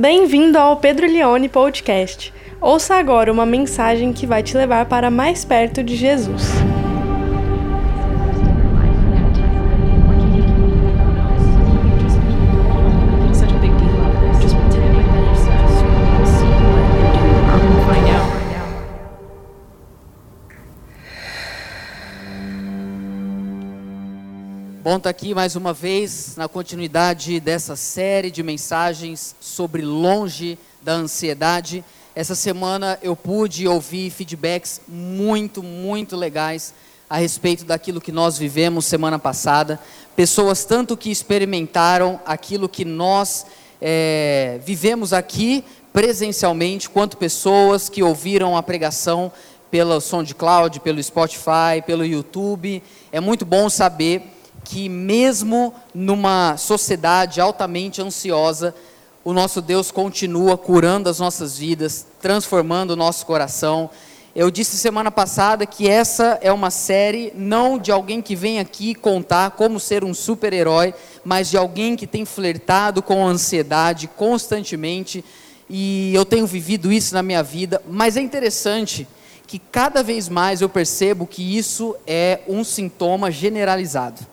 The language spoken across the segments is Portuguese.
Bem-vindo ao Pedro Leone Podcast. Ouça agora uma mensagem que vai te levar para mais perto de Jesus. Bom aqui mais uma vez na continuidade dessa série de mensagens sobre longe da ansiedade. Essa semana eu pude ouvir feedbacks muito, muito legais a respeito daquilo que nós vivemos semana passada. Pessoas tanto que experimentaram aquilo que nós eh, vivemos aqui presencialmente, quanto pessoas que ouviram a pregação pelo SoundCloud, pelo Spotify, pelo YouTube. É muito bom saber que mesmo numa sociedade altamente ansiosa, o nosso Deus continua curando as nossas vidas, transformando o nosso coração. Eu disse semana passada que essa é uma série não de alguém que vem aqui contar como ser um super-herói, mas de alguém que tem flertado com a ansiedade constantemente, e eu tenho vivido isso na minha vida, mas é interessante que cada vez mais eu percebo que isso é um sintoma generalizado.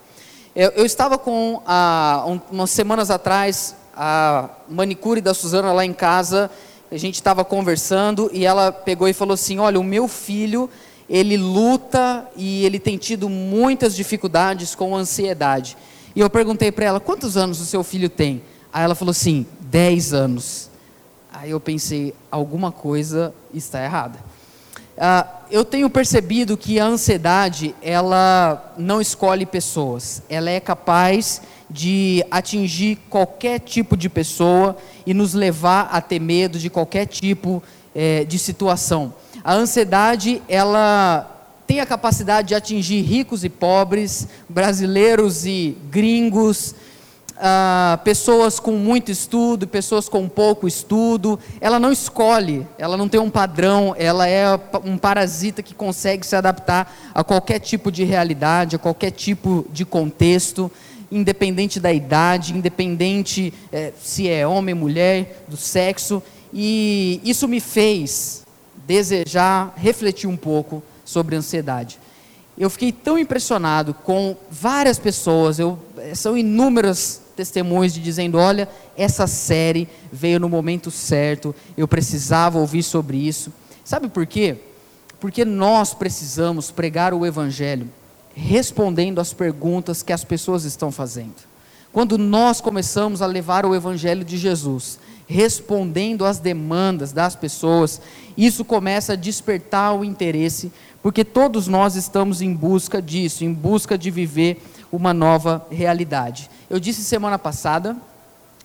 Eu, eu estava com, ah, um, umas semanas atrás, a manicure da Suzana lá em casa, a gente estava conversando e ela pegou e falou assim: Olha, o meu filho, ele luta e ele tem tido muitas dificuldades com ansiedade. E eu perguntei para ela: Quantos anos o seu filho tem? Aí ela falou assim: 10 anos. Aí eu pensei: alguma coisa está errada. Ah, eu tenho percebido que a ansiedade ela não escolhe pessoas, ela é capaz de atingir qualquer tipo de pessoa e nos levar a ter medo de qualquer tipo eh, de situação. A ansiedade ela tem a capacidade de atingir ricos e pobres, brasileiros e gringos, ah, pessoas com muito estudo, pessoas com pouco estudo. Ela não escolhe, ela não tem um padrão, ela é um parasita que consegue se adaptar a qualquer tipo de realidade, a qualquer tipo de contexto, independente da idade, independente eh, se é homem, mulher, do sexo. E isso me fez desejar refletir um pouco sobre ansiedade. Eu fiquei tão impressionado com várias pessoas, eu, são inúmeras testemunhos de dizendo: olha, essa série veio no momento certo, eu precisava ouvir sobre isso. Sabe por quê? Porque nós precisamos pregar o Evangelho respondendo às perguntas que as pessoas estão fazendo. Quando nós começamos a levar o Evangelho de Jesus, respondendo às demandas das pessoas, isso começa a despertar o interesse, porque todos nós estamos em busca disso, em busca de viver uma nova realidade. Eu disse semana passada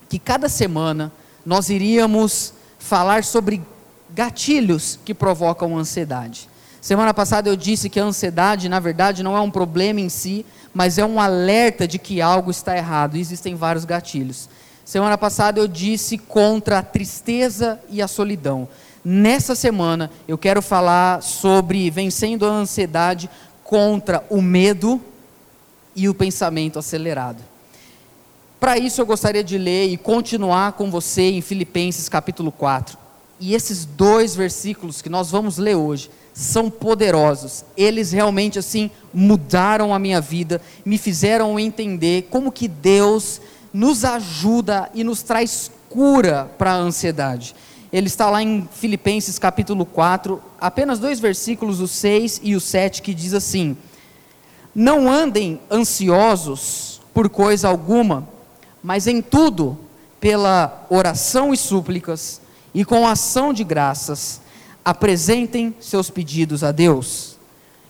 que cada semana nós iríamos falar sobre gatilhos que provocam ansiedade. Semana passada eu disse que a ansiedade, na verdade, não é um problema em si, mas é um alerta de que algo está errado. Existem vários gatilhos. Semana passada eu disse contra a tristeza e a solidão. Nessa semana eu quero falar sobre vencendo a ansiedade contra o medo e o pensamento acelerado. Para isso eu gostaria de ler e continuar com você em Filipenses capítulo 4. E esses dois versículos que nós vamos ler hoje são poderosos. Eles realmente assim mudaram a minha vida, me fizeram entender como que Deus nos ajuda e nos traz cura para a ansiedade. Ele está lá em Filipenses capítulo 4, apenas dois versículos, o 6 e o 7, que diz assim: Não andem ansiosos por coisa alguma, mas em tudo, pela oração e súplicas, e com ação de graças, apresentem seus pedidos a Deus.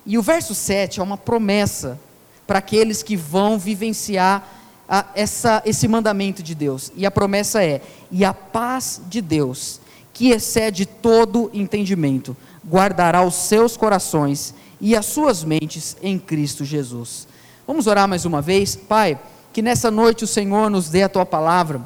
E o verso 7 é uma promessa para aqueles que vão vivenciar a, essa, esse mandamento de Deus. E a promessa é: e a paz de Deus, que excede todo entendimento, guardará os seus corações e as suas mentes em Cristo Jesus. Vamos orar mais uma vez? Pai, que nessa noite o Senhor nos dê a tua palavra.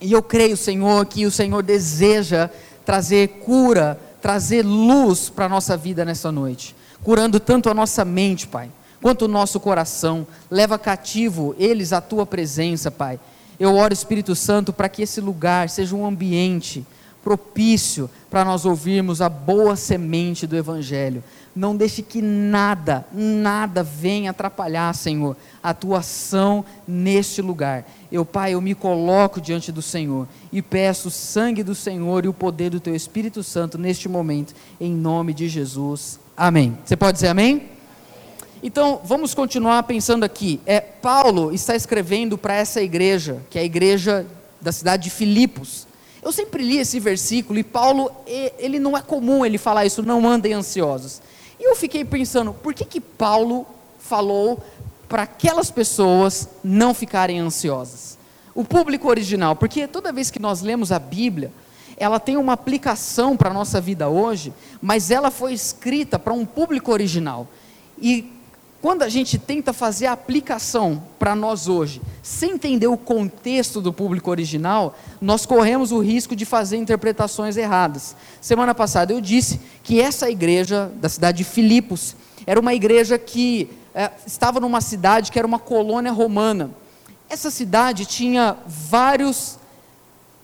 E eu creio, Senhor, que o Senhor deseja trazer cura, trazer luz para a nossa vida nessa noite, curando tanto a nossa mente, Pai, quanto o nosso coração. Leva cativo eles à tua presença, Pai. Eu oro, Espírito Santo, para que esse lugar seja um ambiente propício para nós ouvirmos a boa semente do Evangelho. Não deixe que nada, nada venha atrapalhar, Senhor, a tua ação neste lugar. Eu, Pai, eu me coloco diante do Senhor e peço o sangue do Senhor e o poder do teu Espírito Santo neste momento, em nome de Jesus. Amém. Você pode dizer amém? Então, vamos continuar pensando aqui. É, Paulo está escrevendo para essa igreja, que é a igreja da cidade de Filipos. Eu sempre li esse versículo e Paulo, ele não é comum ele falar isso, não andem ansiosos. E eu fiquei pensando, por que que Paulo falou para aquelas pessoas não ficarem ansiosas? O público original, porque toda vez que nós lemos a Bíblia, ela tem uma aplicação para a nossa vida hoje, mas ela foi escrita para um público original. E quando a gente tenta fazer a aplicação para nós hoje, sem entender o contexto do público original, nós corremos o risco de fazer interpretações erradas. Semana passada eu disse que essa igreja da cidade de Filipos era uma igreja que é, estava numa cidade que era uma colônia romana. Essa cidade tinha vários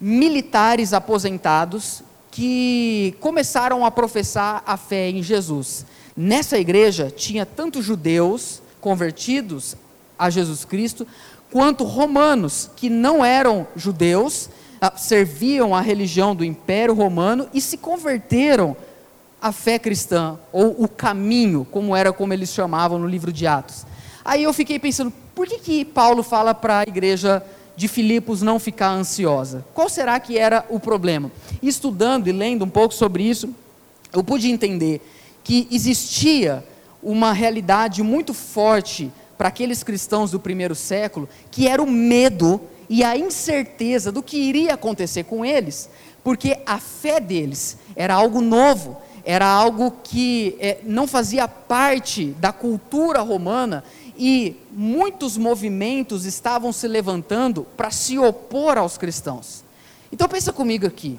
militares aposentados que começaram a professar a fé em Jesus. Nessa igreja tinha tanto judeus convertidos a Jesus Cristo, quanto romanos que não eram judeus, ah, serviam a religião do Império Romano e se converteram à fé cristã, ou o caminho, como era como eles chamavam no livro de Atos. Aí eu fiquei pensando, por que, que Paulo fala para a igreja de Filipos não ficar ansiosa? Qual será que era o problema? Estudando e lendo um pouco sobre isso, eu pude entender que existia uma realidade muito forte para aqueles cristãos do primeiro século, que era o medo e a incerteza do que iria acontecer com eles, porque a fé deles era algo novo, era algo que é, não fazia parte da cultura romana e muitos movimentos estavam se levantando para se opor aos cristãos. Então pensa comigo aqui.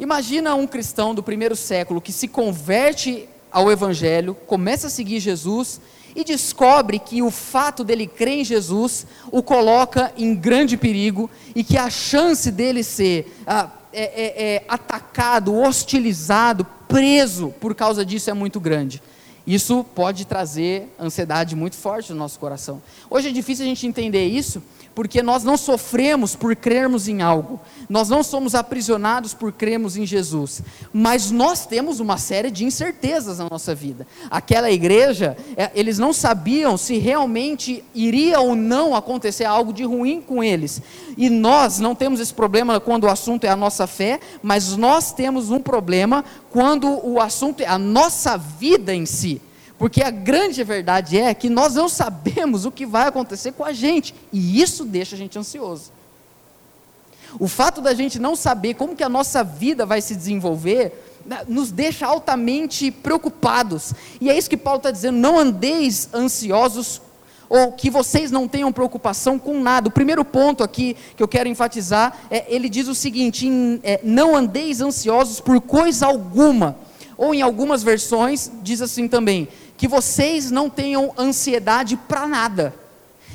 Imagina um cristão do primeiro século que se converte ao Evangelho, começa a seguir Jesus e descobre que o fato dele crer em Jesus o coloca em grande perigo e que a chance dele ser ah, é, é, é, atacado, hostilizado, preso por causa disso é muito grande. Isso pode trazer ansiedade muito forte no nosso coração. Hoje é difícil a gente entender isso, porque nós não sofremos por crermos em algo, nós não somos aprisionados por crermos em Jesus, mas nós temos uma série de incertezas na nossa vida. Aquela igreja, é, eles não sabiam se realmente iria ou não acontecer algo de ruim com eles, e nós não temos esse problema quando o assunto é a nossa fé, mas nós temos um problema quando o assunto é a nossa vida em si. Porque a grande verdade é que nós não sabemos o que vai acontecer com a gente, e isso deixa a gente ansioso. O fato da gente não saber como que a nossa vida vai se desenvolver, né, nos deixa altamente preocupados. E é isso que Paulo está dizendo: não andeis ansiosos, ou que vocês não tenham preocupação com nada. O primeiro ponto aqui que eu quero enfatizar é: ele diz o seguinte: em, é, não andeis ansiosos por coisa alguma. Ou em algumas versões diz assim também: que vocês não tenham ansiedade para nada.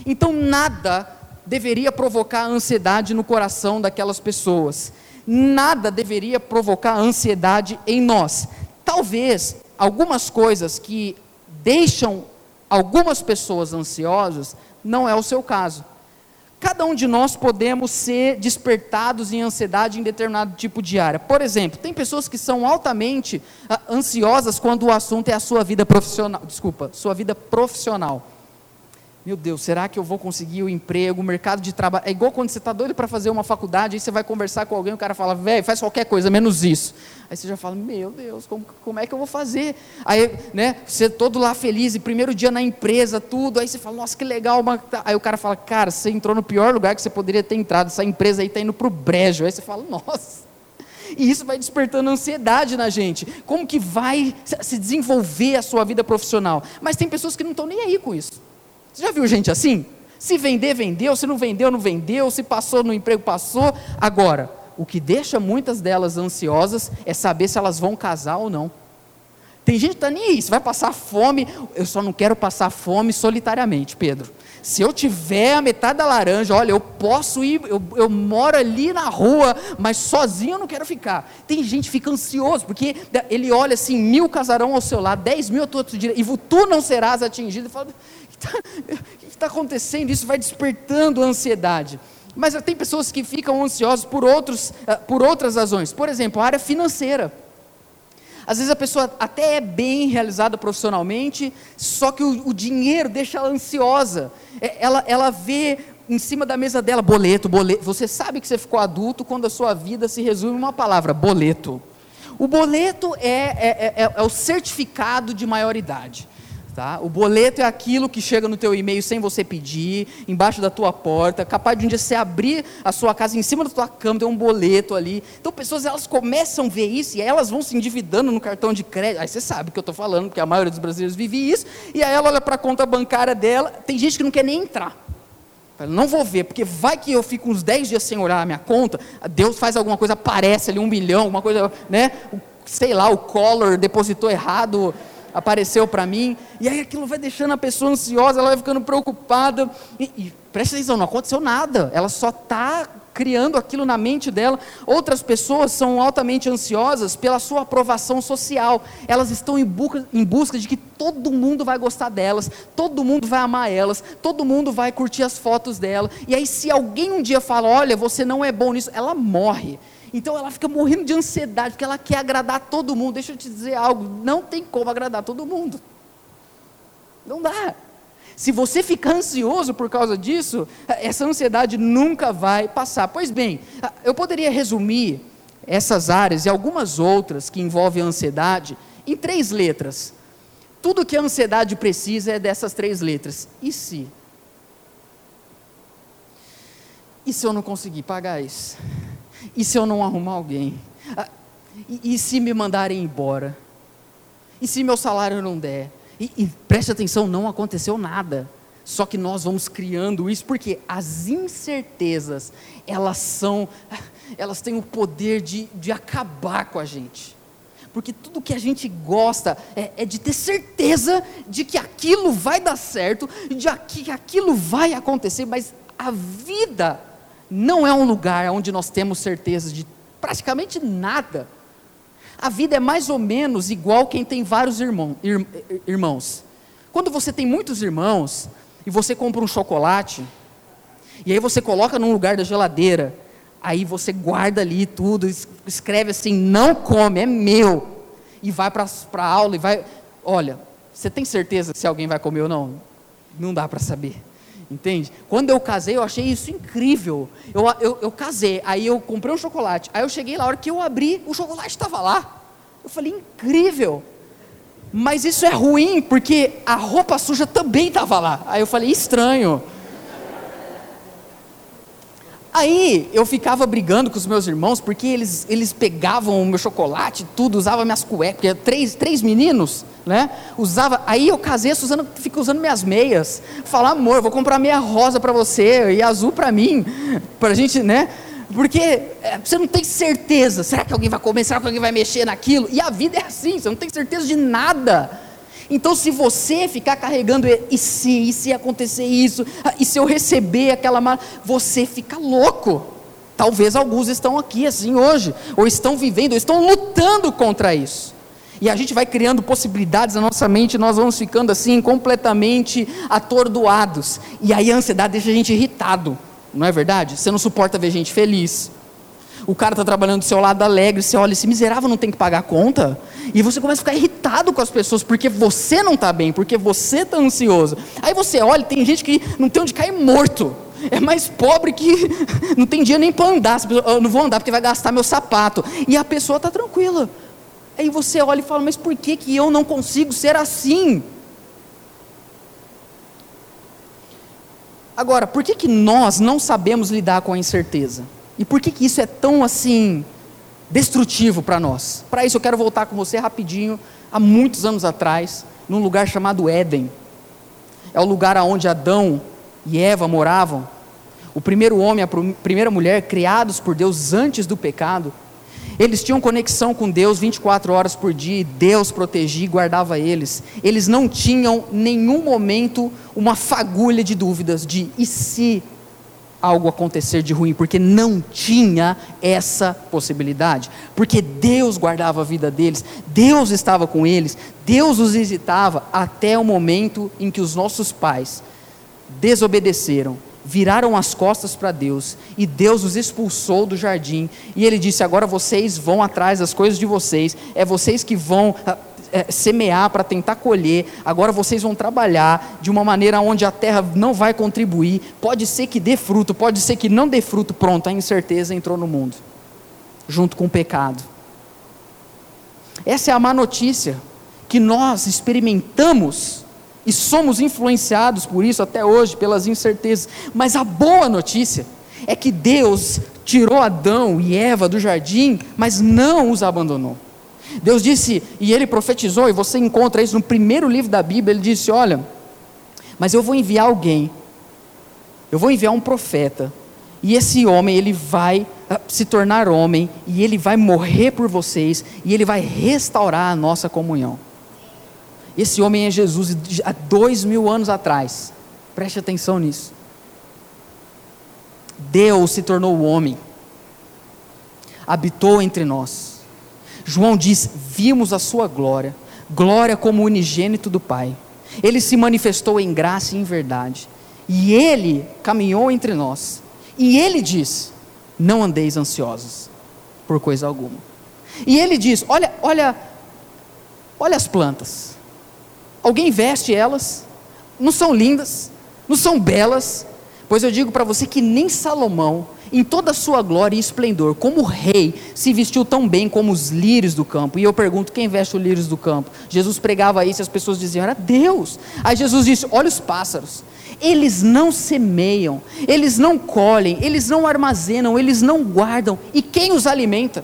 Então, nada deveria provocar ansiedade no coração daquelas pessoas. Nada deveria provocar ansiedade em nós. Talvez algumas coisas que deixam algumas pessoas ansiosas não é o seu caso. Cada um de nós podemos ser despertados em ansiedade em determinado tipo de área. Por exemplo, tem pessoas que são altamente ah, ansiosas quando o assunto é a sua vida profissional. Desculpa, sua vida profissional. Meu Deus, será que eu vou conseguir o emprego, o mercado de trabalho? É igual quando você está doido para fazer uma faculdade, aí você vai conversar com alguém, o cara fala, velho, faz qualquer coisa, menos isso. Aí você já fala, meu Deus, como, como é que eu vou fazer? Aí, né, você todo lá feliz, e primeiro dia na empresa, tudo, aí você fala, nossa, que legal. Aí o cara fala, cara, você entrou no pior lugar que você poderia ter entrado, essa empresa aí está indo para o brejo. Aí você fala, nossa. E isso vai despertando ansiedade na gente. Como que vai se desenvolver a sua vida profissional? Mas tem pessoas que não estão nem aí com isso. Você já viu gente assim? Se vender, vendeu, se não vendeu, não vendeu, se passou no emprego, passou. Agora, o que deixa muitas delas ansiosas é saber se elas vão casar ou não. Tem gente que está nem você vai passar fome, eu só não quero passar fome solitariamente, Pedro. Se eu tiver a metade da laranja, olha, eu posso ir, eu, eu moro ali na rua, mas sozinho eu não quero ficar. Tem gente que fica ansioso, porque ele olha assim, mil casarão ao seu lado, dez mil teu outro direito, e tu não serás atingido. E fala, que está acontecendo? Isso vai despertando ansiedade. Mas tem pessoas que ficam ansiosas por, outros, eh, por outras razões. Por exemplo, a área financeira. Às vezes a pessoa até é bem realizada profissionalmente, só que o, o dinheiro deixa ela ansiosa. É, ela, ela vê em cima da mesa dela boleto, boleto. Você sabe que você ficou adulto quando a sua vida se resume em uma palavra: boleto. O boleto é, é, é, é o certificado de maioridade. Tá? O boleto é aquilo que chega no teu e-mail sem você pedir, embaixo da tua porta, capaz de um dia você abrir a sua casa em cima da tua cama, tem um boleto ali. Então pessoas elas começam a ver isso e elas vão se endividando no cartão de crédito. Aí você sabe o que eu estou falando, porque a maioria dos brasileiros vive isso. E aí ela olha para a conta bancária dela, tem gente que não quer nem entrar. Não vou ver, porque vai que eu fico uns 10 dias sem olhar a minha conta, Deus faz alguma coisa, aparece ali um milhão, alguma coisa, né? Sei lá, o Collor depositou errado apareceu para mim, e aí aquilo vai deixando a pessoa ansiosa, ela vai ficando preocupada, e, e presta atenção, não aconteceu nada, ela só está criando aquilo na mente dela. Outras pessoas são altamente ansiosas pela sua aprovação social, elas estão em busca, em busca de que todo mundo vai gostar delas, todo mundo vai amar elas, todo mundo vai curtir as fotos dela, e aí se alguém um dia fala, olha, você não é bom nisso, ela morre. Então ela fica morrendo de ansiedade, porque ela quer agradar todo mundo. Deixa eu te dizer algo: não tem como agradar todo mundo. Não dá. Se você ficar ansioso por causa disso, essa ansiedade nunca vai passar. Pois bem, eu poderia resumir essas áreas e algumas outras que envolvem a ansiedade em três letras. Tudo que a ansiedade precisa é dessas três letras. E se? E se eu não conseguir pagar isso? E se eu não arrumar alguém? Ah, e, e, se me mandarem embora? E se meu salário não der? E, e preste atenção, não aconteceu nada. Só que nós vamos criando isso porque as incertezas, elas são, elas têm o poder de, de acabar com a gente. Porque tudo que a gente gosta é, é de ter certeza de que aquilo vai dar certo, de que aquilo vai acontecer, mas a vida não é um lugar onde nós temos certeza de praticamente nada. A vida é mais ou menos igual quem tem vários irmão, ir, irmãos. Quando você tem muitos irmãos e você compra um chocolate, e aí você coloca num lugar da geladeira, aí você guarda ali tudo, escreve assim: não come, é meu. E vai para a aula e vai. Olha, você tem certeza se alguém vai comer ou não? Não dá para saber. Entende? Quando eu casei, eu achei isso incrível. Eu, eu, eu casei, aí eu comprei um chocolate. Aí eu cheguei lá, a hora que eu abri, o chocolate estava lá. Eu falei, incrível. Mas isso é ruim, porque a roupa suja também estava lá. Aí eu falei, estranho. Aí eu ficava brigando com os meus irmãos, porque eles, eles pegavam o meu chocolate, tudo, usavam minhas cuecas, três, três meninos, né? Usava. Aí eu casei, a Suzana fica usando minhas meias. Fala, amor, vou comprar meia rosa para você e azul para mim, para a gente, né? Porque é, você não tem certeza. Será que alguém vai comer? Será que alguém vai mexer naquilo? E a vida é assim, você não tem certeza de nada. Então, se você ficar carregando, e se, e se acontecer isso, ah, e se eu receber aquela mala, você fica louco. Talvez alguns estão aqui assim hoje, ou estão vivendo, ou estão lutando contra isso. E a gente vai criando possibilidades na nossa mente, nós vamos ficando assim completamente atordoados. E aí a ansiedade deixa a gente irritado, não é verdade? Você não suporta ver gente feliz, o cara está trabalhando do seu lado alegre, você olha, esse miserável não tem que pagar a conta, e você começa a ficar irritado com as pessoas, porque você não está bem, porque você está ansioso. Aí você olha, tem gente que não tem onde cair morto, é mais pobre que não tem dia nem para andar, eu não vou andar porque vai gastar meu sapato, e a pessoa está tranquila. Aí você olha e fala, mas por que, que eu não consigo ser assim? Agora, por que, que nós não sabemos lidar com a incerteza? E por que, que isso é tão assim destrutivo para nós? Para isso eu quero voltar com você rapidinho, há muitos anos atrás, num lugar chamado Éden. É o lugar onde Adão e Eva moravam. O primeiro homem a primeira mulher criados por Deus antes do pecado. Eles tinham conexão com Deus 24 horas por dia, e Deus protegia e guardava eles. Eles não tinham nenhum momento uma fagulha de dúvidas de e se algo acontecer de ruim, porque não tinha essa possibilidade. Porque Deus guardava a vida deles, Deus estava com eles, Deus os visitava até o momento em que os nossos pais desobedeceram, viraram as costas para Deus e Deus os expulsou do jardim. E ele disse: Agora vocês vão atrás das coisas de vocês, é vocês que vão é, semear para tentar colher, agora vocês vão trabalhar de uma maneira onde a terra não vai contribuir, pode ser que dê fruto, pode ser que não dê fruto, pronto, a incerteza entrou no mundo, junto com o pecado. Essa é a má notícia que nós experimentamos e somos influenciados por isso até hoje, pelas incertezas, mas a boa notícia é que Deus tirou Adão e Eva do jardim, mas não os abandonou. Deus disse, e ele profetizou, e você encontra isso no primeiro livro da Bíblia, ele disse: Olha, mas eu vou enviar alguém, eu vou enviar um profeta, e esse homem, ele vai ah, se tornar homem, e ele vai morrer por vocês, e ele vai restaurar a nossa comunhão. Esse homem é Jesus, há dois mil anos atrás, preste atenção nisso. Deus se tornou homem, habitou entre nós João diz: Vimos a sua glória, glória como unigênito do Pai. Ele se manifestou em graça e em verdade, e ele caminhou entre nós. E ele diz: Não andeis ansiosos por coisa alguma. E ele diz: Olha, olha, olha as plantas. Alguém veste elas? Não são lindas? Não são belas? Pois eu digo para você que nem Salomão, em toda a sua glória e esplendor, como rei, se vestiu tão bem como os lírios do campo. E eu pergunto: quem veste os lírios do campo? Jesus pregava isso e as pessoas diziam: era Deus. Aí Jesus disse: olha os pássaros. Eles não semeiam, eles não colhem, eles não armazenam, eles não guardam. E quem os alimenta?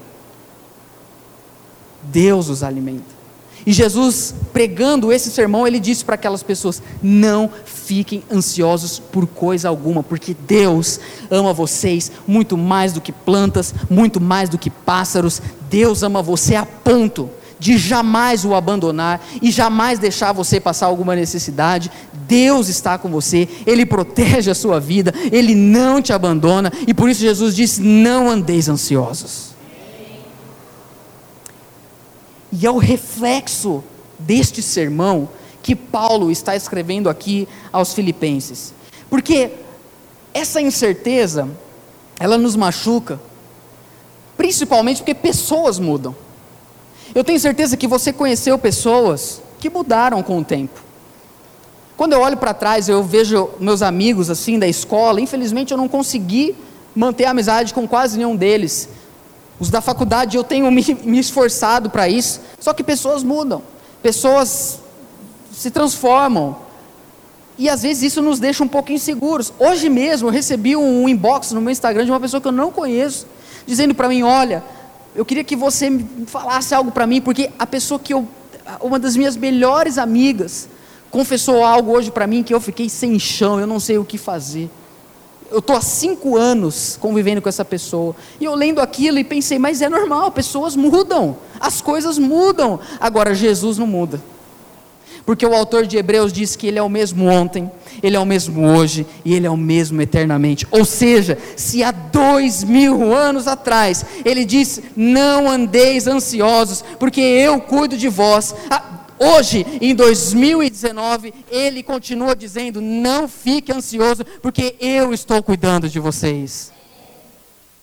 Deus os alimenta. E Jesus, pregando esse sermão, ele disse para aquelas pessoas: não fiquem ansiosos por coisa alguma, porque Deus ama vocês muito mais do que plantas, muito mais do que pássaros. Deus ama você a ponto de jamais o abandonar e jamais deixar você passar alguma necessidade. Deus está com você, Ele protege a sua vida, Ele não te abandona, e por isso Jesus disse: não andeis ansiosos. E é o reflexo deste sermão que Paulo está escrevendo aqui aos Filipenses. Porque essa incerteza, ela nos machuca, principalmente porque pessoas mudam. Eu tenho certeza que você conheceu pessoas que mudaram com o tempo. Quando eu olho para trás, eu vejo meus amigos assim da escola, infelizmente eu não consegui manter a amizade com quase nenhum deles. Os da faculdade eu tenho me, me esforçado para isso, só que pessoas mudam, pessoas se transformam. E às vezes isso nos deixa um pouco inseguros. Hoje mesmo eu recebi um inbox no meu Instagram de uma pessoa que eu não conheço, dizendo para mim: Olha, eu queria que você falasse algo para mim, porque a pessoa que eu, uma das minhas melhores amigas, confessou algo hoje para mim que eu fiquei sem chão, eu não sei o que fazer eu estou há cinco anos convivendo com essa pessoa. E eu lendo aquilo e pensei, mas é normal, pessoas mudam, as coisas mudam. Agora, Jesus não muda. Porque o autor de Hebreus diz que ele é o mesmo ontem, ele é o mesmo hoje e ele é o mesmo eternamente. Ou seja, se há dois mil anos atrás ele disse: Não andeis ansiosos, porque eu cuido de vós. Hoje, em 2019, ele continua dizendo: não fique ansioso, porque eu estou cuidando de vocês.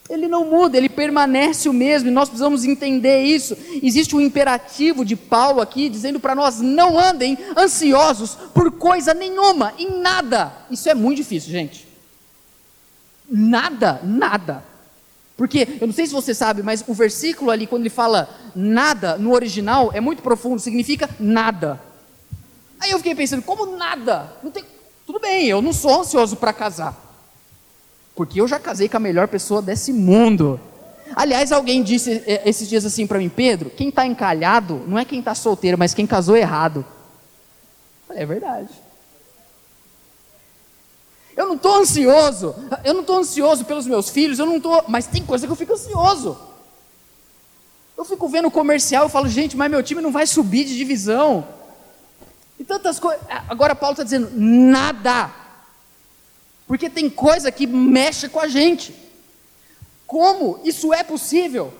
Ele não muda, ele permanece o mesmo, e nós precisamos entender isso. Existe um imperativo de Paulo aqui, dizendo para nós: não andem ansiosos por coisa nenhuma, em nada. Isso é muito difícil, gente. Nada, nada. Porque, eu não sei se você sabe, mas o versículo ali, quando ele fala nada, no original, é muito profundo, significa nada. Aí eu fiquei pensando, como nada? Tem... Tudo bem, eu não sou ansioso para casar. Porque eu já casei com a melhor pessoa desse mundo. Aliás, alguém disse é, esses dias assim para mim, Pedro, quem está encalhado não é quem está solteiro, mas quem casou errado. É verdade. Eu não estou ansioso. Eu não estou ansioso pelos meus filhos. Eu não estou. Mas tem coisa que eu fico ansioso. Eu fico vendo o comercial e falo, gente, mas meu time não vai subir de divisão. E tantas coisas. Agora Paulo está dizendo, nada. Porque tem coisa que mexe com a gente. Como isso é possível?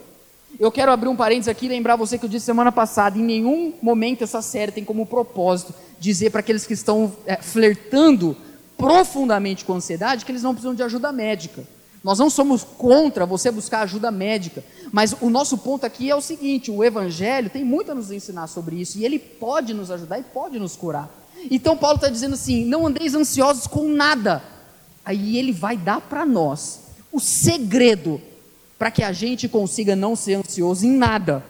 Eu quero abrir um parênteses aqui e lembrar você que eu disse semana passada: em nenhum momento essa série tem como propósito dizer para aqueles que estão é, flertando profundamente com ansiedade que eles não precisam de ajuda médica. Nós não somos contra você buscar ajuda médica, mas o nosso ponto aqui é o seguinte: o Evangelho tem muito a nos ensinar sobre isso e ele pode nos ajudar e pode nos curar. Então, Paulo está dizendo assim: não andeis ansiosos com nada. Aí ele vai dar para nós o segredo para que a gente consiga não ser ansioso em nada.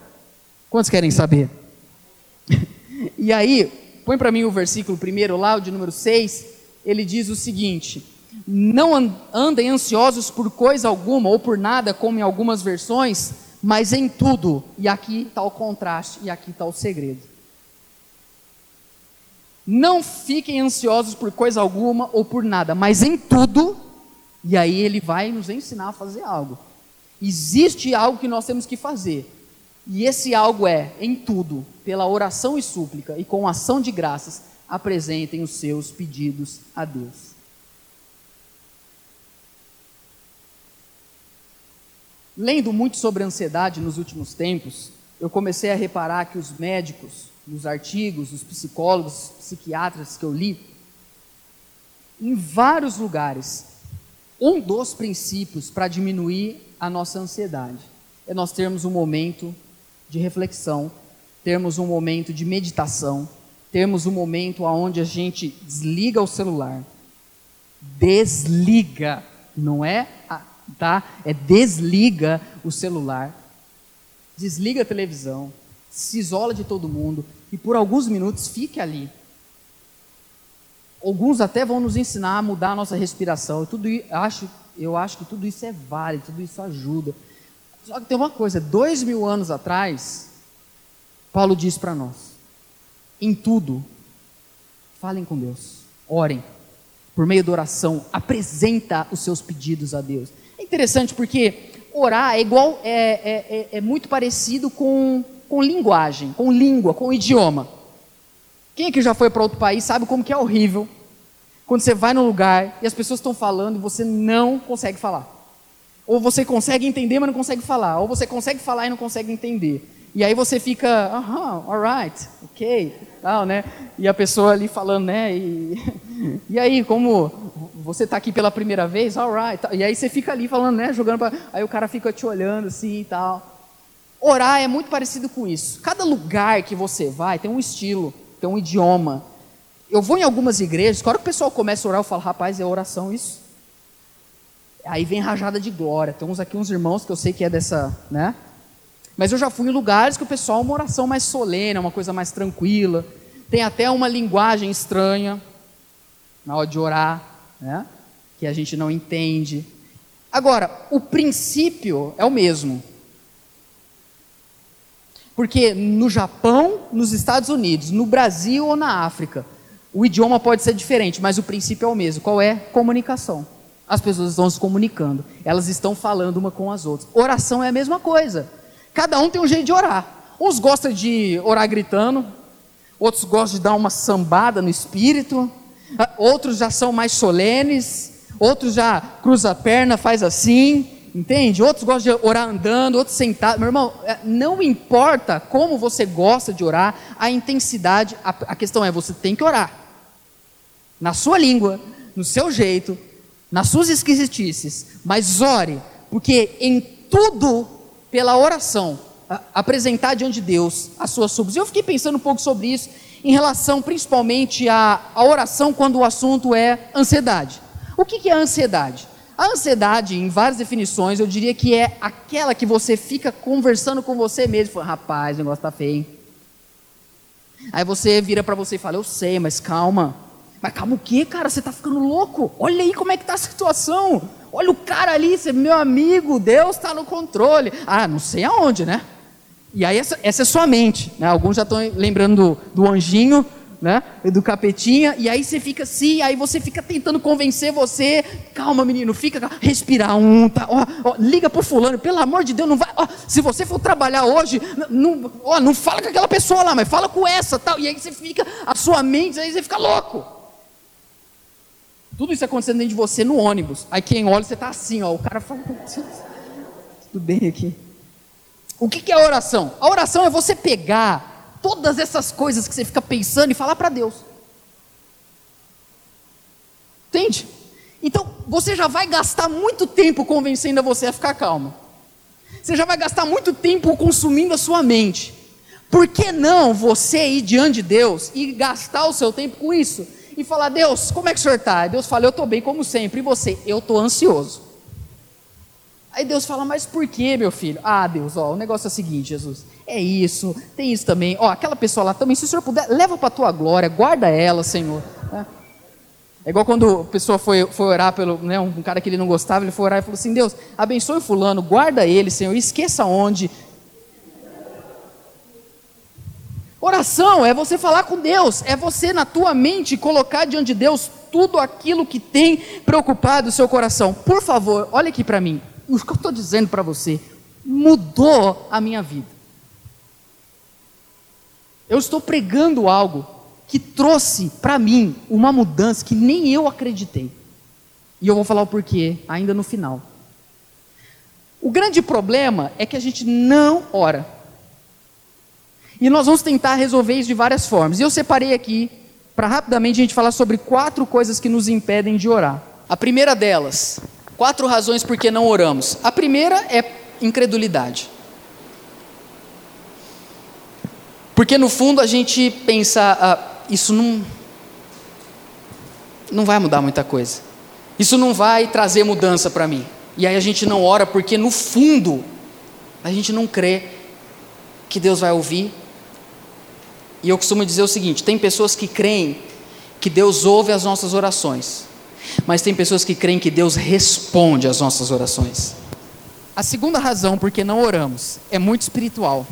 Quantos querem saber? e aí, põe para mim o versículo primeiro lá, o de número 6, ele diz o seguinte: Não andem ansiosos por coisa alguma ou por nada, como em algumas versões, mas em tudo. E aqui está o contraste, e aqui está o segredo. Não fiquem ansiosos por coisa alguma ou por nada, mas em tudo, e aí ele vai nos ensinar a fazer algo. Existe algo que nós temos que fazer. E esse algo é, em tudo, pela oração e súplica e com ação de graças, apresentem os seus pedidos a Deus. Lendo muito sobre ansiedade nos últimos tempos, eu comecei a reparar que os médicos, nos artigos, os psicólogos, psiquiatras que eu li, em vários lugares, um dos princípios para diminuir a nossa ansiedade é nós termos um momento de reflexão, termos um momento de meditação, termos um momento onde a gente desliga o celular, desliga, não é, tá? É desliga o celular, desliga a televisão, se isola de todo mundo e por alguns minutos fique ali. Alguns até vão nos ensinar a mudar a nossa respiração. Tudo acho eu acho que tudo isso é válido, tudo isso ajuda. Só que tem uma coisa: dois mil anos atrás, Paulo diz para nós: em tudo, falem com Deus, orem, por meio da oração, apresenta os seus pedidos a Deus. É interessante porque orar é igual, é, é, é, é muito parecido com, com linguagem, com língua, com idioma. Quem aqui já foi para outro país sabe como que é horrível quando você vai no lugar e as pessoas estão falando e você não consegue falar. Ou você consegue entender, mas não consegue falar. Ou você consegue falar e não consegue entender. E aí você fica, aham, alright, ok, tal, né? E a pessoa ali falando, né? E, e aí, como você está aqui pela primeira vez, alright. E aí você fica ali falando, né? Jogando pra, Aí o cara fica te olhando assim e tal. Orar é muito parecido com isso. Cada lugar que você vai tem um estilo, tem um idioma, eu vou em algumas igrejas, quando o pessoal começa a orar, eu falo, rapaz, é oração isso? Aí vem rajada de glória. Tem uns aqui, uns irmãos que eu sei que é dessa, né? Mas eu já fui em lugares que o pessoal uma oração mais solene, uma coisa mais tranquila. Tem até uma linguagem estranha na hora de orar, né? Que a gente não entende. Agora, o princípio é o mesmo. Porque no Japão, nos Estados Unidos, no Brasil ou na África, o idioma pode ser diferente, mas o princípio é o mesmo. Qual é? Comunicação. As pessoas estão se comunicando, elas estão falando uma com as outras. Oração é a mesma coisa. Cada um tem um jeito de orar. Uns gostam de orar gritando, outros gostam de dar uma sambada no espírito, ah, outros já são mais solenes, outros já cruza a perna, faz assim, entende? Outros gostam de orar andando, outros sentados. Meu irmão, é, não importa como você gosta de orar, a intensidade, a, a questão é você tem que orar na sua língua, no seu jeito, nas suas esquisitices, mas ore, porque em tudo, pela oração, apresentar diante de Deus as suas súplicas. Eu fiquei pensando um pouco sobre isso, em relação principalmente à, à oração, quando o assunto é ansiedade. O que, que é ansiedade? A ansiedade, em várias definições, eu diria que é aquela que você fica conversando com você mesmo, fala, rapaz, o negócio está feio. Aí você vira para você e fala, eu sei, mas calma, mas calma o quê, cara? Você está ficando louco? Olha aí como é que está a situação. Olha o cara ali, você, meu amigo, Deus está no controle. Ah, não sei aonde, né? E aí essa, essa é sua mente. Né? Alguns já estão lembrando do, do anjinho né? Do capetinha, e aí você fica assim, aí você fica tentando convencer você. Calma, menino, fica, respirar um, tá? Ó, ó, liga pro fulano, pelo amor de Deus, não vai. Ó, se você for trabalhar hoje, não, ó, não fala com aquela pessoa lá, mas fala com essa, tal. E aí você fica, a sua mente, aí você fica louco. Tudo isso acontecendo dentro de você no ônibus. Aí quem olha, você tá assim, ó. O cara fala. Tudo bem aqui. O que que é a oração? A oração é você pegar todas essas coisas que você fica pensando e falar para Deus. Entende? Então, você já vai gastar muito tempo convencendo a você a ficar calmo. Você já vai gastar muito tempo consumindo a sua mente. Por que não você ir diante de Deus e gastar o seu tempo com isso? E falar, Deus, como é que o senhor está? Deus fala, eu estou bem como sempre. E você? Eu estou ansioso. Aí Deus fala, mas por que, meu filho? Ah, Deus, ó, o negócio é o seguinte, Jesus. É isso, tem isso também. Ó, aquela pessoa lá também, se o senhor puder, leva para a tua glória, guarda ela, Senhor. né? É igual quando a pessoa foi, foi orar pelo, né, um cara que ele não gostava, ele foi orar e falou assim: Deus, abençoe o fulano, guarda ele, Senhor, esqueça onde. Oração é você falar com Deus, é você na tua mente colocar diante de Deus tudo aquilo que tem preocupado o seu coração. Por favor, olha aqui para mim. O que eu estou dizendo para você mudou a minha vida. Eu estou pregando algo que trouxe para mim uma mudança que nem eu acreditei. E eu vou falar o porquê ainda no final. O grande problema é que a gente não ora. E nós vamos tentar resolver isso de várias formas. E eu separei aqui para rapidamente a gente falar sobre quatro coisas que nos impedem de orar. A primeira delas, quatro razões por que não oramos. A primeira é incredulidade. Porque no fundo a gente pensa, ah, isso não, não vai mudar muita coisa. Isso não vai trazer mudança para mim. E aí a gente não ora porque no fundo a gente não crê que Deus vai ouvir. E eu costumo dizer o seguinte: tem pessoas que creem que Deus ouve as nossas orações, mas tem pessoas que creem que Deus responde às nossas orações. A segunda razão por que não oramos é muito espiritual.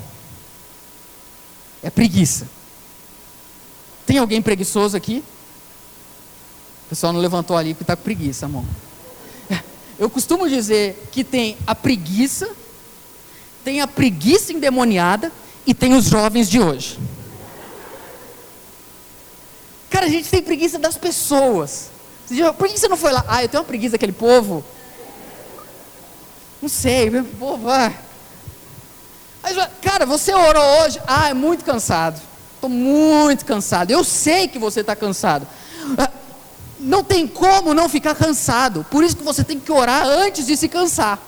É preguiça. Tem alguém preguiçoso aqui? O pessoal não levantou ali porque está com preguiça, amor. Eu costumo dizer que tem a preguiça, tem a preguiça endemoniada e tem os jovens de hoje. Cara, a gente tem preguiça das pessoas. Por que você não foi lá? Ah, eu tenho uma preguiça daquele povo. Não sei, meu povo. Ah. Cara, você orou hoje? Ah, é muito cansado. Estou muito cansado. Eu sei que você está cansado. Ah, Não tem como não ficar cansado. Por isso que você tem que orar antes de se cansar.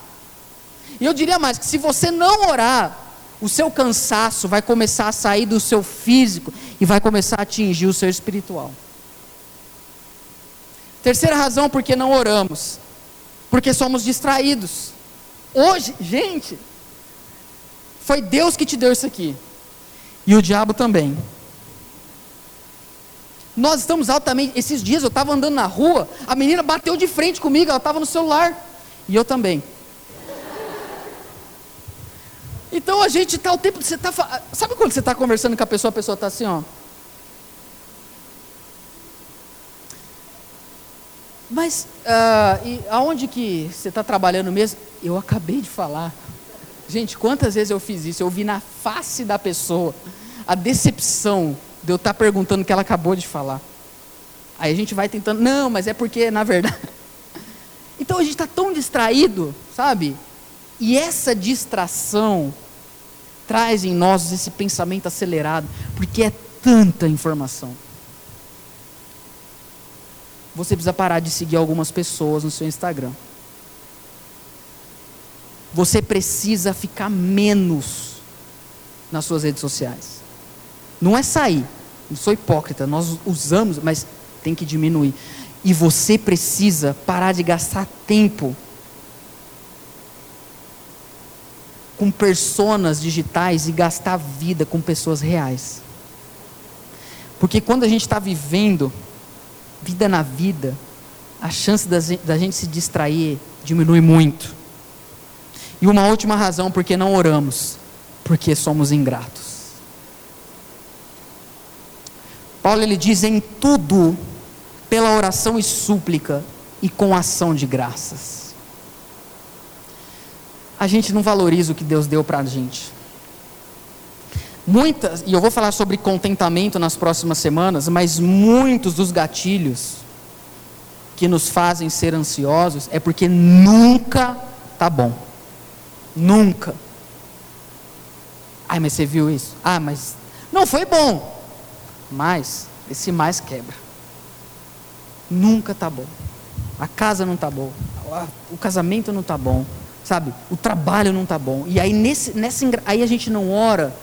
E eu diria mais que se você não orar, o seu cansaço vai começar a sair do seu físico e vai começar a atingir o seu espiritual. Terceira razão por que não oramos, porque somos distraídos. Hoje, gente, foi Deus que te deu isso aqui, e o diabo também. Nós estamos altamente. Esses dias eu estava andando na rua, a menina bateu de frente comigo, ela estava no celular, e eu também. Então a gente está o tempo. Você tá, sabe quando você está conversando com a pessoa, a pessoa está assim, ó. Mas e aonde que você está trabalhando mesmo? Eu acabei de falar. Gente, quantas vezes eu fiz isso? Eu vi na face da pessoa a decepção de eu estar perguntando o que ela acabou de falar. Aí a gente vai tentando, não, mas é porque, na verdade. Então a gente está tão distraído, sabe? E essa distração traz em nós esse pensamento acelerado, porque é tanta informação. Você precisa parar de seguir algumas pessoas no seu Instagram. Você precisa ficar menos nas suas redes sociais. Não é sair. Não sou hipócrita, nós usamos, mas tem que diminuir. E você precisa parar de gastar tempo com personas digitais e gastar vida com pessoas reais. Porque quando a gente está vivendo vida na vida, a chance da gen- da gente se distrair diminui muito. E uma última razão por que não oramos, porque somos ingratos. Paulo ele diz em tudo, pela oração e súplica e com ação de graças. A gente não valoriza o que Deus deu para a gente. Muitas, e eu vou falar sobre contentamento nas próximas semanas, mas muitos dos gatilhos que nos fazem ser ansiosos é porque nunca tá bom. Nunca. Ai, mas você viu isso? Ah, mas não foi bom. Mas esse mais quebra. Nunca tá bom. A casa não tá boa. O casamento não tá bom. Sabe? O trabalho não tá bom. E aí nesse, nessa, aí a gente não ora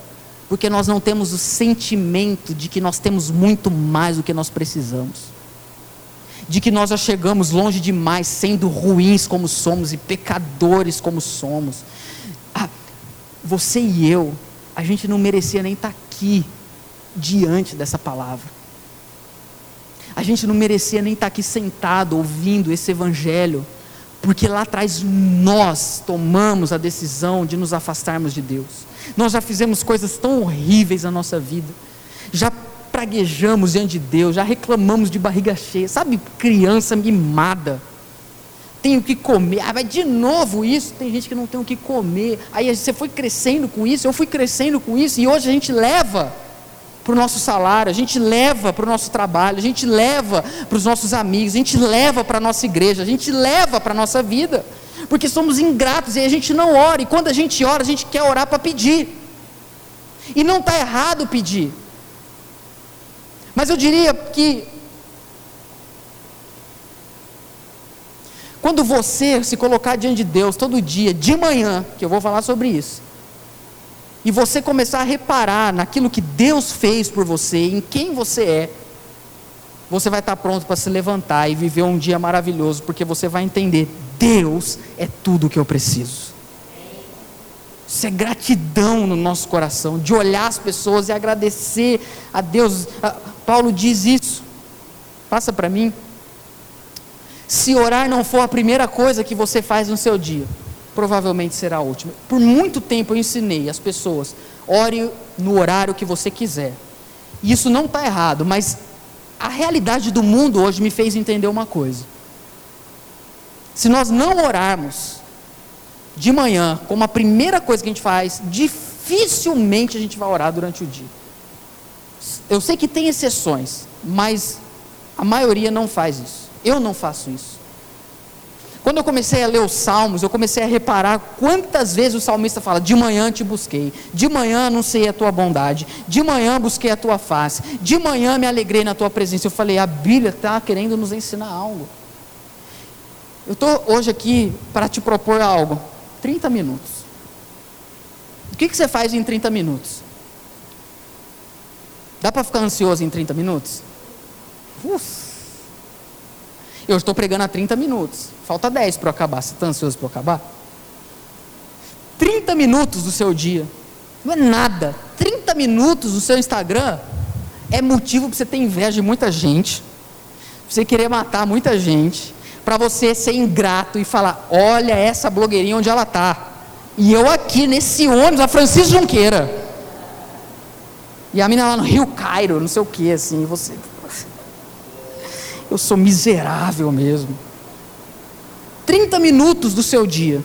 porque nós não temos o sentimento de que nós temos muito mais do que nós precisamos de que nós já chegamos longe demais, sendo ruins como somos e pecadores como somos. Ah, você e eu, a gente não merecia nem estar aqui diante dessa palavra. A gente não merecia nem estar aqui sentado ouvindo esse evangelho, porque lá atrás nós tomamos a decisão de nos afastarmos de Deus. Nós já fizemos coisas tão horríveis na nossa vida, já praguejamos diante de Deus, já reclamamos de barriga cheia, sabe, criança mimada. Tenho que comer, ah, vai de novo isso. Tem gente que não tem o que comer. Aí você foi crescendo com isso, eu fui crescendo com isso, e hoje a gente leva para o nosso salário, a gente leva para o nosso trabalho, a gente leva para os nossos amigos, a gente leva para a nossa igreja, a gente leva para a nossa vida, porque somos ingratos e a gente não ora, e quando a gente ora, a gente quer orar para pedir, e não está errado pedir, mas eu diria que quando você se colocar diante de Deus todo dia, de manhã, que eu vou falar sobre isso, e você começar a reparar naquilo que Deus fez por você, em quem você é, você vai estar pronto para se levantar e viver um dia maravilhoso, porque você vai entender: Deus é tudo o que eu preciso. Isso é gratidão no nosso coração, de olhar as pessoas e agradecer a Deus. Paulo diz isso. Passa para mim. Se orar não for a primeira coisa que você faz no seu dia, provavelmente será a última. Por muito tempo eu ensinei as pessoas: ore no horário que você quiser. E isso não está errado, mas a realidade do mundo hoje me fez entender uma coisa. Se nós não orarmos de manhã, como a primeira coisa que a gente faz, dificilmente a gente vai orar durante o dia. Eu sei que tem exceções, mas a maioria não faz isso. Eu não faço isso. Quando eu comecei a ler os salmos, eu comecei a reparar quantas vezes o salmista fala: De manhã te busquei, de manhã anunciei a tua bondade, de manhã busquei a tua face, de manhã me alegrei na tua presença. Eu falei: A Bíblia está querendo nos ensinar algo. Eu estou hoje aqui para te propor algo. 30 minutos. O que, que você faz em 30 minutos? Dá para ficar ansioso em 30 minutos? Uf. Eu estou pregando há 30 minutos. Falta 10 para acabar. Você está ansioso para acabar? 30 minutos do seu dia. Não é nada. 30 minutos do seu Instagram é motivo para você ter inveja de muita gente. Para você querer matar muita gente. Para você ser ingrato e falar: olha essa blogueirinha onde ela está. E eu aqui nesse ônibus, a Francisco Junqueira. E a menina lá no Rio Cairo, não sei o que, assim, você. Eu sou miserável mesmo. 30 minutos do seu dia.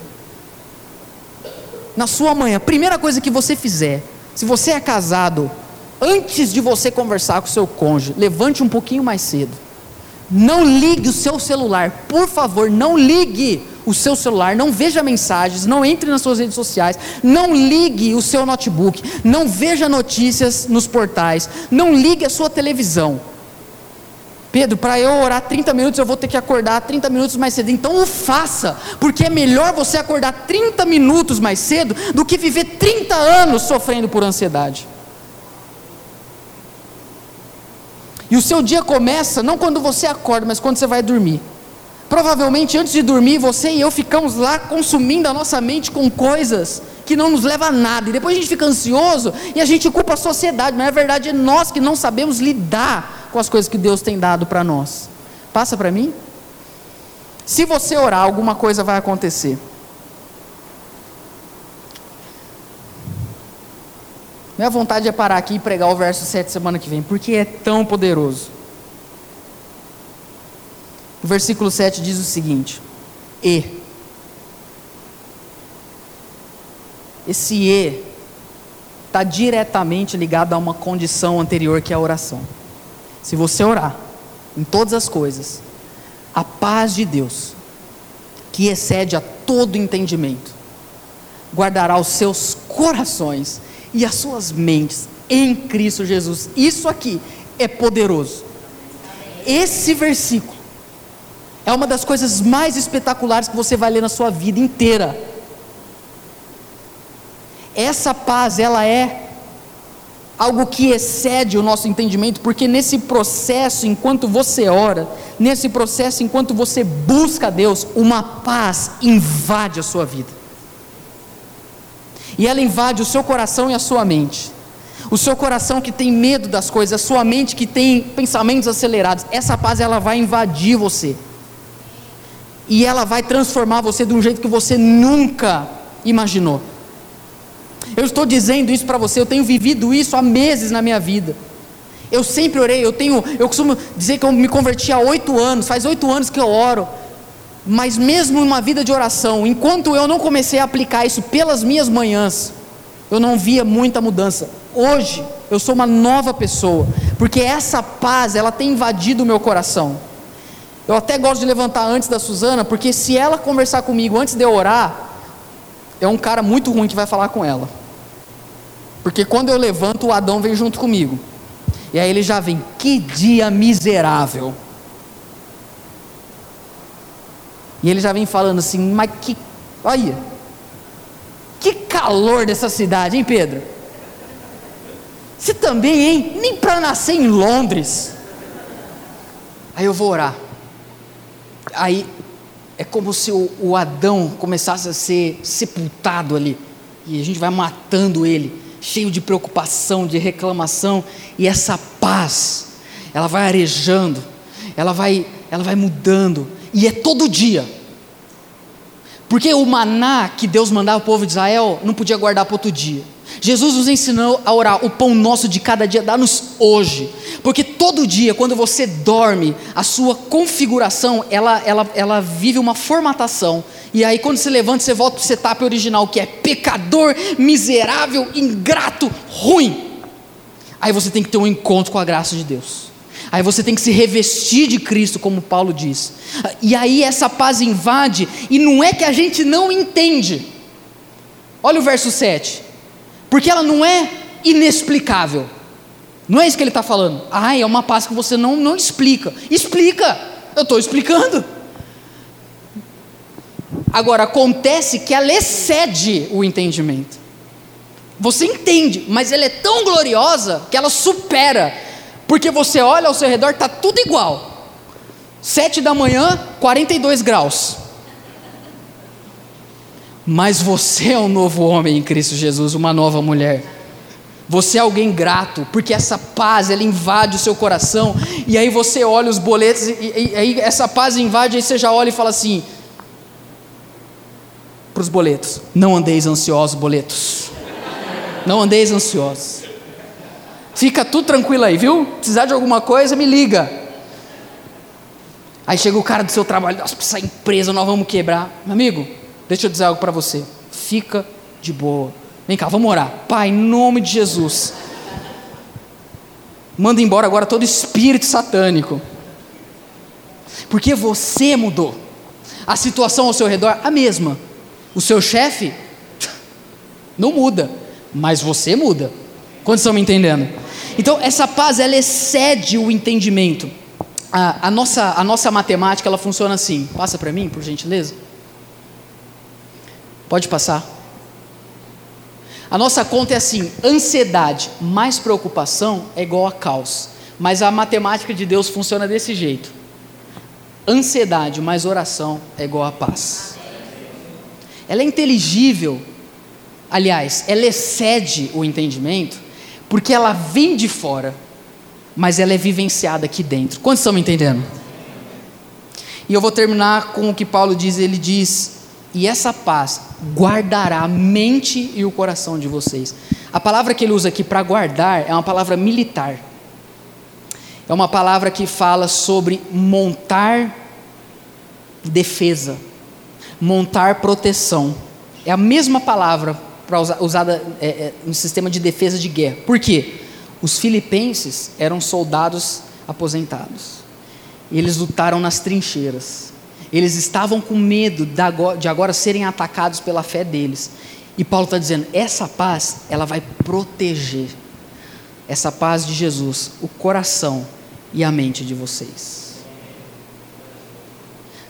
Na sua manhã, primeira coisa que você fizer, se você é casado, antes de você conversar com seu cônjuge, levante um pouquinho mais cedo. Não ligue o seu celular, por favor, não ligue o seu celular, não veja mensagens, não entre nas suas redes sociais, não ligue o seu notebook, não veja notícias nos portais, não ligue a sua televisão. Pedro, para eu orar 30 minutos eu vou ter que acordar 30 minutos mais cedo. Então o faça, porque é melhor você acordar 30 minutos mais cedo do que viver 30 anos sofrendo por ansiedade. E o seu dia começa não quando você acorda, mas quando você vai dormir. Provavelmente antes de dormir, você e eu ficamos lá consumindo a nossa mente com coisas que não nos levam a nada. E depois a gente fica ansioso e a gente culpa a sociedade, mas na verdade é nós que não sabemos lidar com as coisas que Deus tem dado para nós. Passa para mim? Se você orar, alguma coisa vai acontecer. Minha vontade é parar aqui e pregar o verso 7 semana que vem, porque é tão poderoso. O versículo 7 diz o seguinte: E. Esse E está diretamente ligado a uma condição anterior que é a oração. Se você orar em todas as coisas, a paz de Deus, que excede a todo entendimento, guardará os seus corações e as suas mentes em Cristo Jesus. Isso aqui é poderoso. Esse versículo é uma das coisas mais espetaculares que você vai ler na sua vida inteira. Essa paz, ela é algo que excede o nosso entendimento, porque nesse processo, enquanto você ora, nesse processo, enquanto você busca Deus, uma paz invade a sua vida. E ela invade o seu coração e a sua mente. O seu coração que tem medo das coisas, a sua mente que tem pensamentos acelerados, essa paz ela vai invadir você. E ela vai transformar você de um jeito que você nunca imaginou. Eu estou dizendo isso para você, eu tenho vivido isso há meses na minha vida. Eu sempre orei, eu tenho, eu costumo dizer que eu me converti há oito anos, faz oito anos que eu oro. Mas mesmo numa vida de oração, enquanto eu não comecei a aplicar isso pelas minhas manhãs, eu não via muita mudança. Hoje eu sou uma nova pessoa, porque essa paz ela tem invadido o meu coração. Eu até gosto de levantar antes da Suzana, porque se ela conversar comigo antes de eu orar, é um cara muito ruim que vai falar com ela. Porque quando eu levanto, o Adão vem junto comigo. E aí ele já vem, que dia miserável. E ele já vem falando assim, mas que. Olha, que calor dessa cidade, hein, Pedro? Você também, hein? Nem para nascer em Londres. Aí eu vou orar. Aí é como se o, o Adão começasse a ser sepultado ali. E a gente vai matando ele, cheio de preocupação, de reclamação. E essa paz, ela vai arejando, ela vai, ela vai mudando. E é todo dia. Porque o maná que Deus mandava ao povo de Israel não podia guardar para outro dia. Jesus nos ensinou a orar: o pão nosso de cada dia dá-nos hoje. Porque todo dia, quando você dorme, a sua configuração ela, ela, ela vive uma formatação. E aí, quando você levanta, você volta para o setup original, que é pecador, miserável, ingrato, ruim. Aí você tem que ter um encontro com a graça de Deus. Aí você tem que se revestir de Cristo, como Paulo diz. E aí essa paz invade, e não é que a gente não entende. Olha o verso 7. Porque ela não é inexplicável. Não é isso que ele está falando. Ah, é uma paz que você não, não explica. Explica! Eu estou explicando. Agora, acontece que ela excede o entendimento. Você entende, mas ela é tão gloriosa que ela supera porque você olha ao seu redor, está tudo igual. Sete da manhã, 42 graus. Mas você é um novo homem em Cristo Jesus, uma nova mulher. Você é alguém grato, porque essa paz ela invade o seu coração, e aí você olha os boletos, e, e, e aí essa paz invade, aí você já olha e fala assim: para os boletos, não andeis ansiosos, boletos, não andeis ansiosos. Fica tudo tranquilo aí, viu? Precisar de alguma coisa, me liga. Aí chega o cara do seu trabalho, nossa, essa empresa nós vamos quebrar. Meu amigo, deixa eu dizer algo para você. Fica de boa. Vem cá, vamos orar. Pai, em nome de Jesus. Manda embora agora todo espírito satânico. Porque você mudou. A situação ao seu redor, a mesma. O seu chefe não muda, mas você muda. Quantos estão me entendendo? Então, essa paz, ela excede o entendimento. A, a, nossa, a nossa matemática, ela funciona assim. Passa para mim, por gentileza. Pode passar. A nossa conta é assim: ansiedade mais preocupação é igual a caos. Mas a matemática de Deus funciona desse jeito: ansiedade mais oração é igual a paz. Ela é inteligível, aliás, ela excede o entendimento, porque ela vem de fora, mas ela é vivenciada aqui dentro. Quantos estão me entendendo? E eu vou terminar com o que Paulo diz: ele diz, e essa paz guardará a mente e o coração de vocês. A palavra que ele usa aqui para guardar é uma palavra militar. É uma palavra que fala sobre montar defesa, montar proteção. É a mesma palavra usada é, é, no sistema de defesa de guerra. Por quê? Os filipenses eram soldados aposentados. Eles lutaram nas trincheiras. Eles estavam com medo de agora serem atacados pela fé deles. E Paulo está dizendo: essa paz, ela vai proteger. Essa paz de Jesus, o coração e a mente de vocês.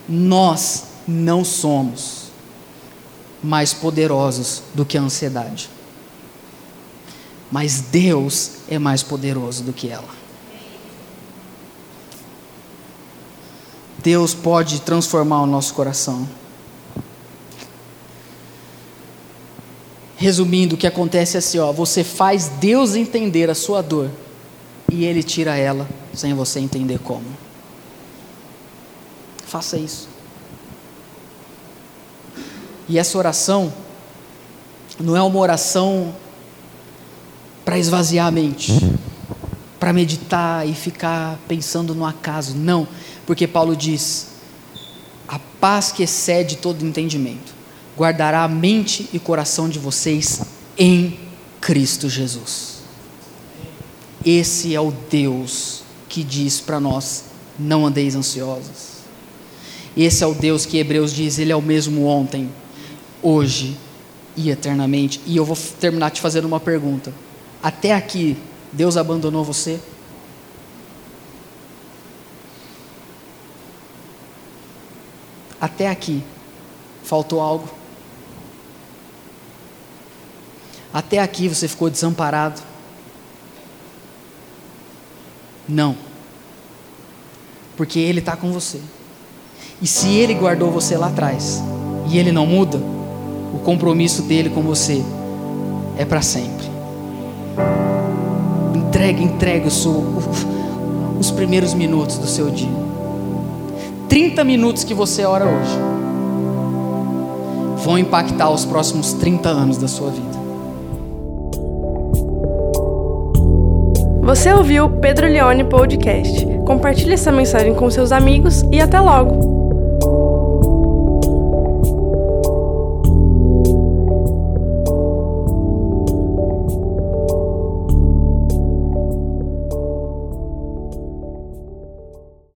Nós não somos mais poderosos do que a ansiedade. Mas Deus é mais poderoso do que ela. Deus pode transformar o nosso coração. Resumindo, o que acontece é assim, ó, você faz Deus entender a sua dor e ele tira ela sem você entender como. Faça isso. E essa oração não é uma oração para esvaziar a mente, para meditar e ficar pensando no acaso. Não, porque Paulo diz: a paz que excede todo entendimento guardará a mente e coração de vocês em Cristo Jesus. Esse é o Deus que diz para nós: não andeis ansiosos. Esse é o Deus que Hebreus diz, ele é o mesmo ontem, hoje e eternamente. E eu vou terminar te fazendo uma pergunta. Até aqui, Deus abandonou você? Até aqui, faltou algo? Até aqui você ficou desamparado? Não. Porque Ele está com você. E se Ele guardou você lá atrás, e Ele não muda, o compromisso dele com você é para sempre. Entregue, entregue o seu, os primeiros minutos do seu dia. 30 minutos que você ora hoje vão impactar os próximos 30 anos da sua vida. Você ouviu o Pedro Leone Podcast. Compartilhe essa mensagem com seus amigos e até logo!